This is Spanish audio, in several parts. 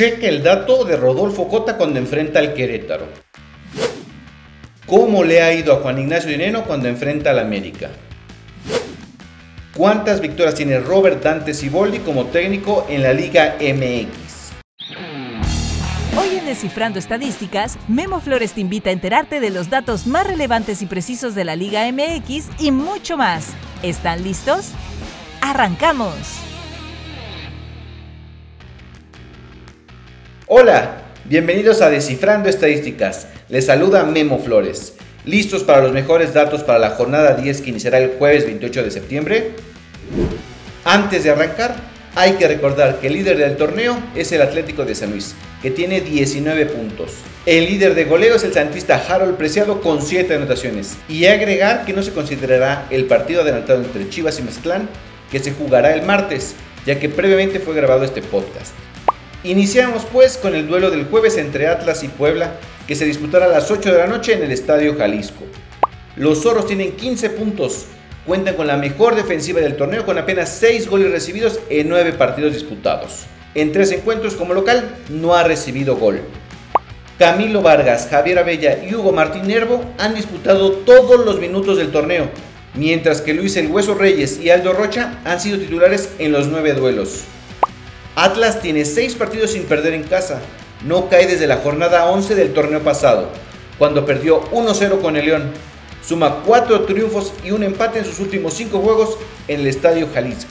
Cheque el dato de Rodolfo Cota cuando enfrenta al Querétaro. ¿Cómo le ha ido a Juan Ignacio Dineno cuando enfrenta al América? ¿Cuántas victorias tiene Robert Dante Siboldi como técnico en la Liga MX? Hoy en Descifrando Estadísticas, Memo Flores te invita a enterarte de los datos más relevantes y precisos de la Liga MX y mucho más. ¿Están listos? ¡Arrancamos! Hola, bienvenidos a Descifrando Estadísticas. Les saluda Memo Flores. ¿Listos para los mejores datos para la jornada 10 que iniciará el jueves 28 de septiembre? Antes de arrancar, hay que recordar que el líder del torneo es el Atlético de San Luis, que tiene 19 puntos. El líder de goleo es el santista Harold Preciado con 7 anotaciones. Y agregar que no se considerará el partido adelantado entre Chivas y Mezclán, que se jugará el martes, ya que previamente fue grabado este podcast. Iniciamos pues con el duelo del jueves entre Atlas y Puebla, que se disputará a las 8 de la noche en el Estadio Jalisco. Los Zorros tienen 15 puntos, cuentan con la mejor defensiva del torneo con apenas 6 goles recibidos en 9 partidos disputados. En 3 encuentros como local no ha recibido gol. Camilo Vargas, Javier Abella y Hugo Martín Nervo han disputado todos los minutos del torneo, mientras que Luis El Hueso Reyes y Aldo Rocha han sido titulares en los 9 duelos. Atlas tiene 6 partidos sin perder en casa. No cae desde la jornada 11 del torneo pasado, cuando perdió 1-0 con el León. Suma 4 triunfos y un empate en sus últimos 5 juegos en el Estadio Jalisco.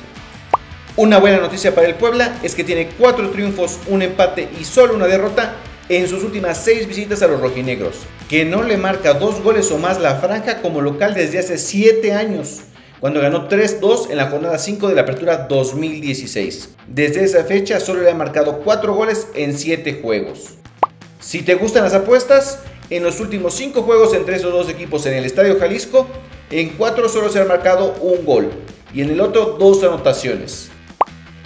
Una buena noticia para el Puebla es que tiene 4 triunfos, un empate y solo una derrota en sus últimas 6 visitas a los rojinegros, que no le marca 2 goles o más la franja como local desde hace 7 años cuando ganó 3-2 en la jornada 5 de la Apertura 2016. Desde esa fecha solo le ha marcado 4 goles en 7 juegos. Si te gustan las apuestas, en los últimos 5 juegos entre esos dos equipos en el Estadio Jalisco, en 4 solo se ha marcado un gol y en el otro 2 anotaciones.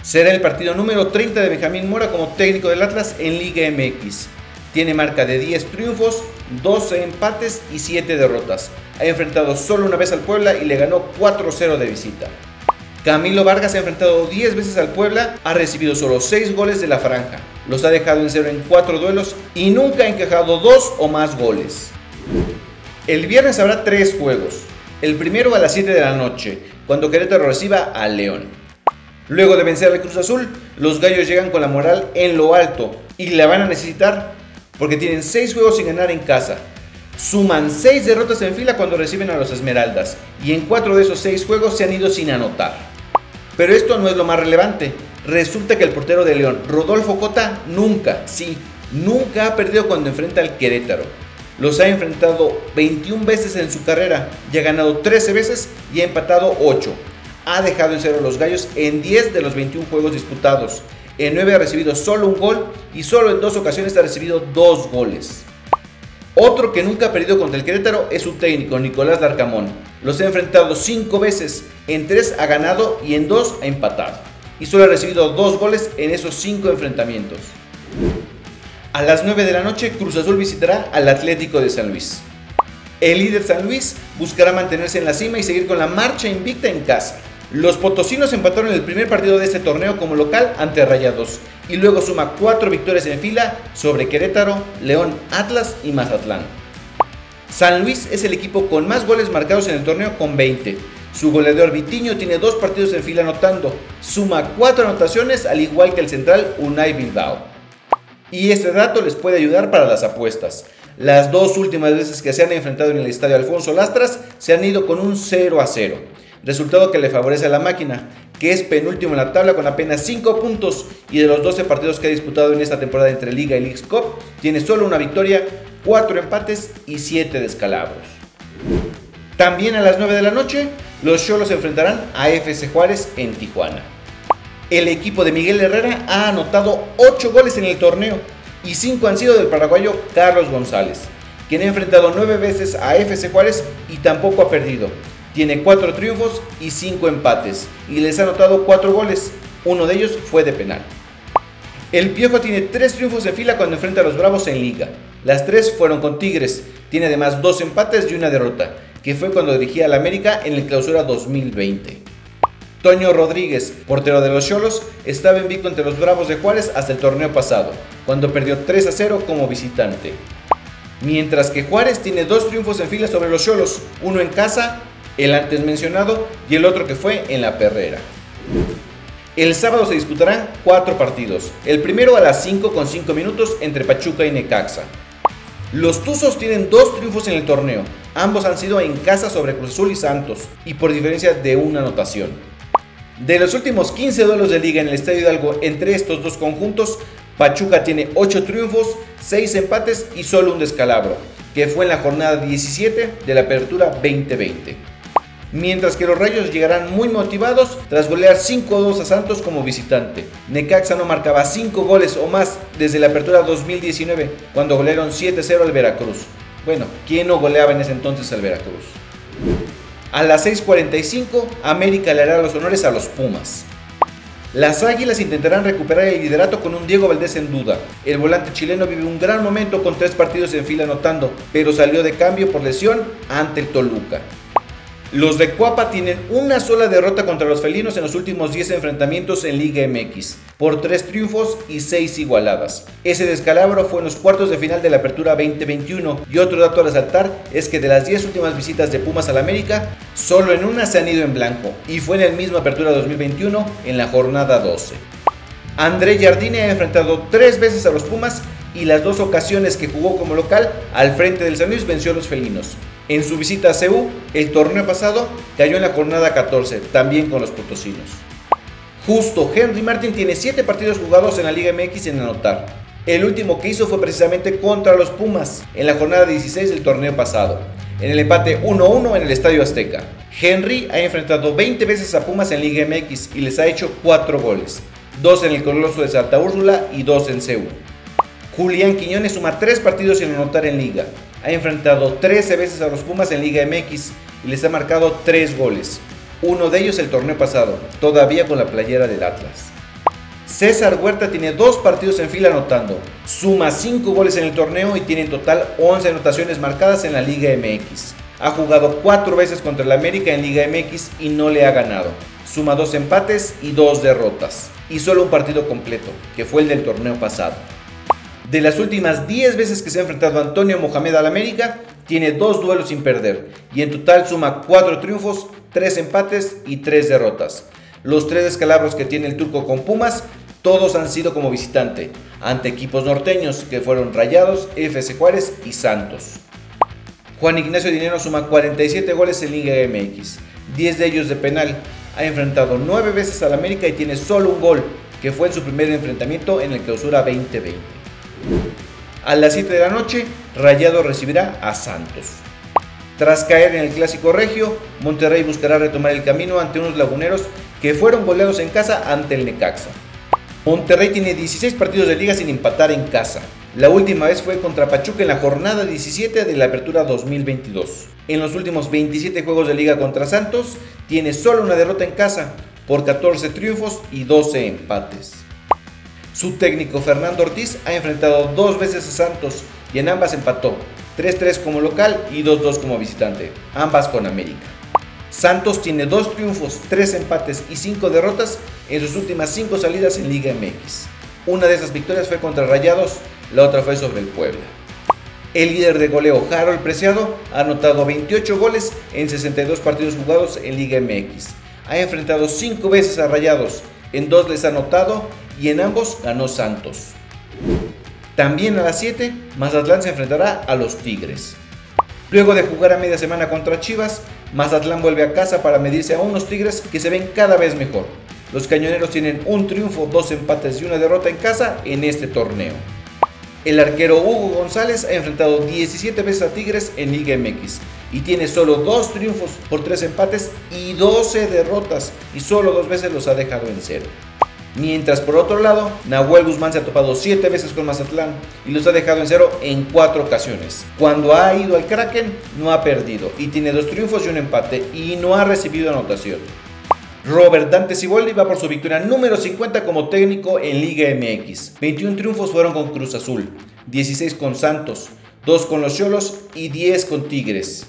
Será el partido número 30 de Benjamín Mora como técnico del Atlas en Liga MX. Tiene marca de 10 triunfos, 12 empates y 7 derrotas. Ha enfrentado solo una vez al Puebla y le ganó 4-0 de visita. Camilo Vargas ha enfrentado 10 veces al Puebla, ha recibido solo 6 goles de la franja. Los ha dejado en cero en 4 duelos y nunca ha encajado 2 o más goles. El viernes habrá 3 juegos. El primero a las 7 de la noche, cuando Querétaro reciba al León. Luego de vencer al Cruz Azul, los gallos llegan con la moral en lo alto y la van a necesitar porque tienen 6 juegos sin ganar en casa. Suman 6 derrotas en fila cuando reciben a los Esmeraldas y en 4 de esos 6 juegos se han ido sin anotar. Pero esto no es lo más relevante. Resulta que el portero de León, Rodolfo Cota, nunca, sí, nunca ha perdido cuando enfrenta al Querétaro. Los ha enfrentado 21 veces en su carrera y ha ganado 13 veces y ha empatado 8. Ha dejado en cero a los gallos en 10 de los 21 juegos disputados en 9 ha recibido solo un gol y solo en dos ocasiones ha recibido dos goles. Otro que nunca ha perdido contra el Querétaro es su técnico, Nicolás Larcamón. Los ha enfrentado 5 veces, en 3 ha ganado y en 2 ha empatado. Y solo ha recibido dos goles en esos 5 enfrentamientos. A las 9 de la noche, Cruz Azul visitará al Atlético de San Luis. El líder San Luis buscará mantenerse en la cima y seguir con la marcha invicta en casa. Los potosinos empataron el primer partido de este torneo como local ante Rayados y luego suma cuatro victorias en fila sobre Querétaro, León, Atlas y Mazatlán. San Luis es el equipo con más goles marcados en el torneo con 20. Su goleador Vitiño tiene dos partidos en fila anotando, suma cuatro anotaciones al igual que el central Unai Bilbao. Y este dato les puede ayudar para las apuestas. Las dos últimas veces que se han enfrentado en el estadio Alfonso Lastras se han ido con un 0 a 0 resultado que le favorece a la máquina, que es penúltimo en la tabla con apenas 5 puntos y de los 12 partidos que ha disputado en esta temporada entre Liga y League Cup, tiene solo una victoria, 4 empates y 7 descalabros. También a las 9 de la noche, los Cholos enfrentarán a FC Juárez en Tijuana. El equipo de Miguel Herrera ha anotado 8 goles en el torneo y 5 han sido del paraguayo Carlos González, quien ha enfrentado 9 veces a FC Juárez y tampoco ha perdido, tiene 4 triunfos y 5 empates y les ha anotado 4 goles. Uno de ellos fue de penal. El Piojo tiene 3 triunfos en fila cuando enfrenta a los Bravos en liga. Las 3 fueron con Tigres. Tiene además 2 empates y una derrota, que fue cuando dirigía al América en el clausura 2020. Toño Rodríguez, portero de los Cholos, estaba invicto entre los Bravos de Juárez hasta el torneo pasado. cuando perdió 3 a 0 como visitante. Mientras que Juárez tiene dos triunfos en fila sobre los Cholos, uno en casa, el antes mencionado, y el otro que fue en la Perrera. El sábado se disputarán cuatro partidos, el primero a las 5 con 5 minutos entre Pachuca y Necaxa. Los Tuzos tienen dos triunfos en el torneo, ambos han sido en casa sobre Cruz Azul y Santos, y por diferencia de una anotación. De los últimos 15 duelos de liga en el Estadio Hidalgo entre estos dos conjuntos, Pachuca tiene 8 triunfos, 6 empates y solo un descalabro, que fue en la jornada 17 de la Apertura 2020. Mientras que los Rayos llegarán muy motivados tras golear 5-2 a Santos como visitante. Necaxa no marcaba 5 goles o más desde la Apertura 2019, cuando golearon 7-0 al Veracruz. Bueno, ¿quién no goleaba en ese entonces al Veracruz? A las 6.45, América le hará los honores a los Pumas. Las Águilas intentarán recuperar el liderato con un Diego Valdés en duda. El volante chileno vive un gran momento con tres partidos en fila anotando, pero salió de cambio por lesión ante el Toluca. Los de Cuapa tienen una sola derrota contra los felinos en los últimos 10 enfrentamientos en Liga MX, por 3 triunfos y 6 igualadas. Ese descalabro fue en los cuartos de final de la Apertura 2021 y otro dato a resaltar es que de las 10 últimas visitas de Pumas al América, solo en una se han ido en blanco y fue en el mismo Apertura 2021 en la jornada 12. André Jardine ha enfrentado tres veces a los Pumas y las dos ocasiones que jugó como local al frente del San Luis venció a los felinos. En su visita a CEU, el torneo pasado cayó en la jornada 14, también con los potosinos. Justo, Henry Martin tiene 7 partidos jugados en la Liga MX en anotar. El último que hizo fue precisamente contra los Pumas, en la jornada 16 del torneo pasado, en el empate 1-1 en el Estadio Azteca. Henry ha enfrentado 20 veces a Pumas en Liga MX y les ha hecho 4 goles, 2 en el Coloso de Santa Úrsula y 2 en CEU. Julián Quiñones suma 3 partidos sin anotar en Liga, ha enfrentado 13 veces a los Pumas en Liga MX y les ha marcado 3 goles. Uno de ellos el torneo pasado, todavía con la playera del Atlas. César Huerta tiene dos partidos en fila anotando, suma 5 goles en el torneo y tiene en total 11 anotaciones marcadas en la Liga MX. Ha jugado 4 veces contra el América en Liga MX y no le ha ganado. Suma 2 empates y 2 derrotas. Y solo un partido completo, que fue el del torneo pasado. De las últimas 10 veces que se ha enfrentado Antonio Mohamed al América, tiene dos duelos sin perder y en total suma 4 triunfos, 3 empates y 3 derrotas. Los tres descalabros que tiene el turco con Pumas, todos han sido como visitante, ante equipos norteños que fueron Rayados, FC Juárez y Santos. Juan Ignacio Dinero suma 47 goles en Liga MX, 10 de ellos de penal. Ha enfrentado 9 veces al América y tiene solo un gol, que fue en su primer enfrentamiento en el clausura 2020. A las 7 de la noche, Rayado recibirá a Santos. Tras caer en el clásico regio, Monterrey buscará retomar el camino ante unos laguneros que fueron goleados en casa ante el Necaxa. Monterrey tiene 16 partidos de liga sin empatar en casa. La última vez fue contra Pachuca en la jornada 17 de la Apertura 2022. En los últimos 27 juegos de liga contra Santos, tiene solo una derrota en casa, por 14 triunfos y 12 empates. Su técnico Fernando Ortiz ha enfrentado dos veces a Santos y en ambas empató, 3-3 como local y 2-2 como visitante, ambas con América. Santos tiene dos triunfos, tres empates y cinco derrotas en sus últimas cinco salidas en Liga MX. Una de esas victorias fue contra Rayados, la otra fue sobre el Puebla. El líder de goleo Harold Preciado ha anotado 28 goles en 62 partidos jugados en Liga MX. Ha enfrentado 5 veces a Rayados, en dos les ha anotado y en ambos ganó Santos. También a las 7, Mazatlán se enfrentará a los Tigres. Luego de jugar a media semana contra Chivas, Mazatlán vuelve a casa para medirse a unos Tigres que se ven cada vez mejor. Los cañoneros tienen un triunfo, dos empates y una derrota en casa en este torneo. El arquero Hugo González ha enfrentado 17 veces a Tigres en Liga MX y tiene solo dos triunfos por tres empates y 12 derrotas y solo dos veces los ha dejado en cero. Mientras por otro lado, Nahuel Guzmán se ha topado 7 veces con Mazatlán y los ha dejado en cero en 4 ocasiones. Cuando ha ido al Kraken, no ha perdido y tiene dos triunfos y un empate y no ha recibido anotación. Robert Dante Ciboldi va por su victoria número 50 como técnico en Liga MX. 21 triunfos fueron con Cruz Azul, 16 con Santos, 2 con los Cholos y 10 con Tigres.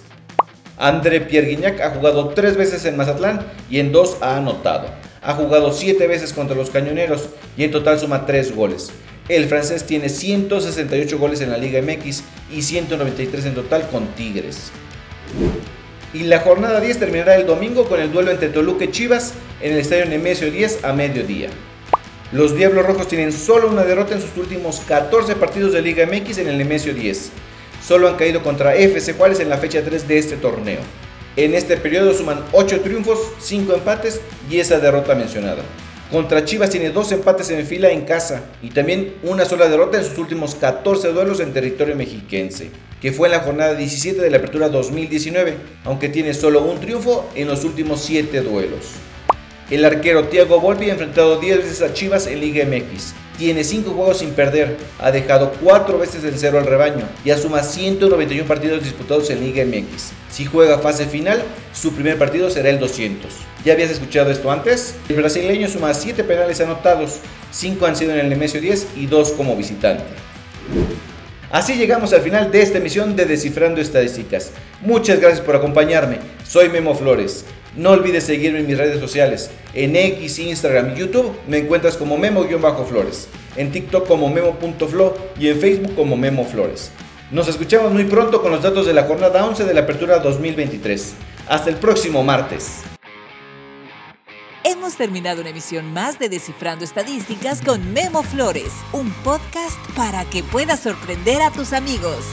André Pierre Guignac ha jugado 3 veces en Mazatlán y en 2 ha anotado. Ha jugado 7 veces contra los Cañoneros y en total suma 3 goles. El francés tiene 168 goles en la Liga MX y 193 en total con Tigres. Y la jornada 10 terminará el domingo con el duelo entre Toluca y Chivas en el estadio Nemesio 10 a mediodía. Los Diablos Rojos tienen solo una derrota en sus últimos 14 partidos de Liga MX en el Nemesio 10. Solo han caído contra FC Juárez en la fecha 3 de este torneo. En este periodo suman 8 triunfos, 5 empates y esa derrota mencionada. Contra Chivas tiene dos empates en fila en casa y también una sola derrota en sus últimos 14 duelos en territorio mexiquense, que fue en la jornada 17 de la apertura 2019, aunque tiene solo un triunfo en los últimos 7 duelos. El arquero Thiago Volpi ha enfrentado 10 veces a Chivas en Liga MX. Tiene 5 juegos sin perder, ha dejado 4 veces en cero al rebaño y asuma 191 partidos disputados en Liga MX. Si juega fase final, su primer partido será el 200. ¿Ya habías escuchado esto antes? El brasileño suma 7 penales anotados, 5 han sido en el Nemesio 10 y 2 como visitante. Así llegamos al final de esta emisión de Descifrando Estadísticas. Muchas gracias por acompañarme. Soy Memo Flores. No olvides seguirme en mis redes sociales. En X, Instagram y YouTube me encuentras como Memo-Flores. En TikTok como Memo.flo y en Facebook como Memo Flores. Nos escuchamos muy pronto con los datos de la jornada 11 de la apertura 2023. Hasta el próximo martes. Hemos terminado una emisión más de Descifrando Estadísticas con Memo Flores, un podcast para que puedas sorprender a tus amigos.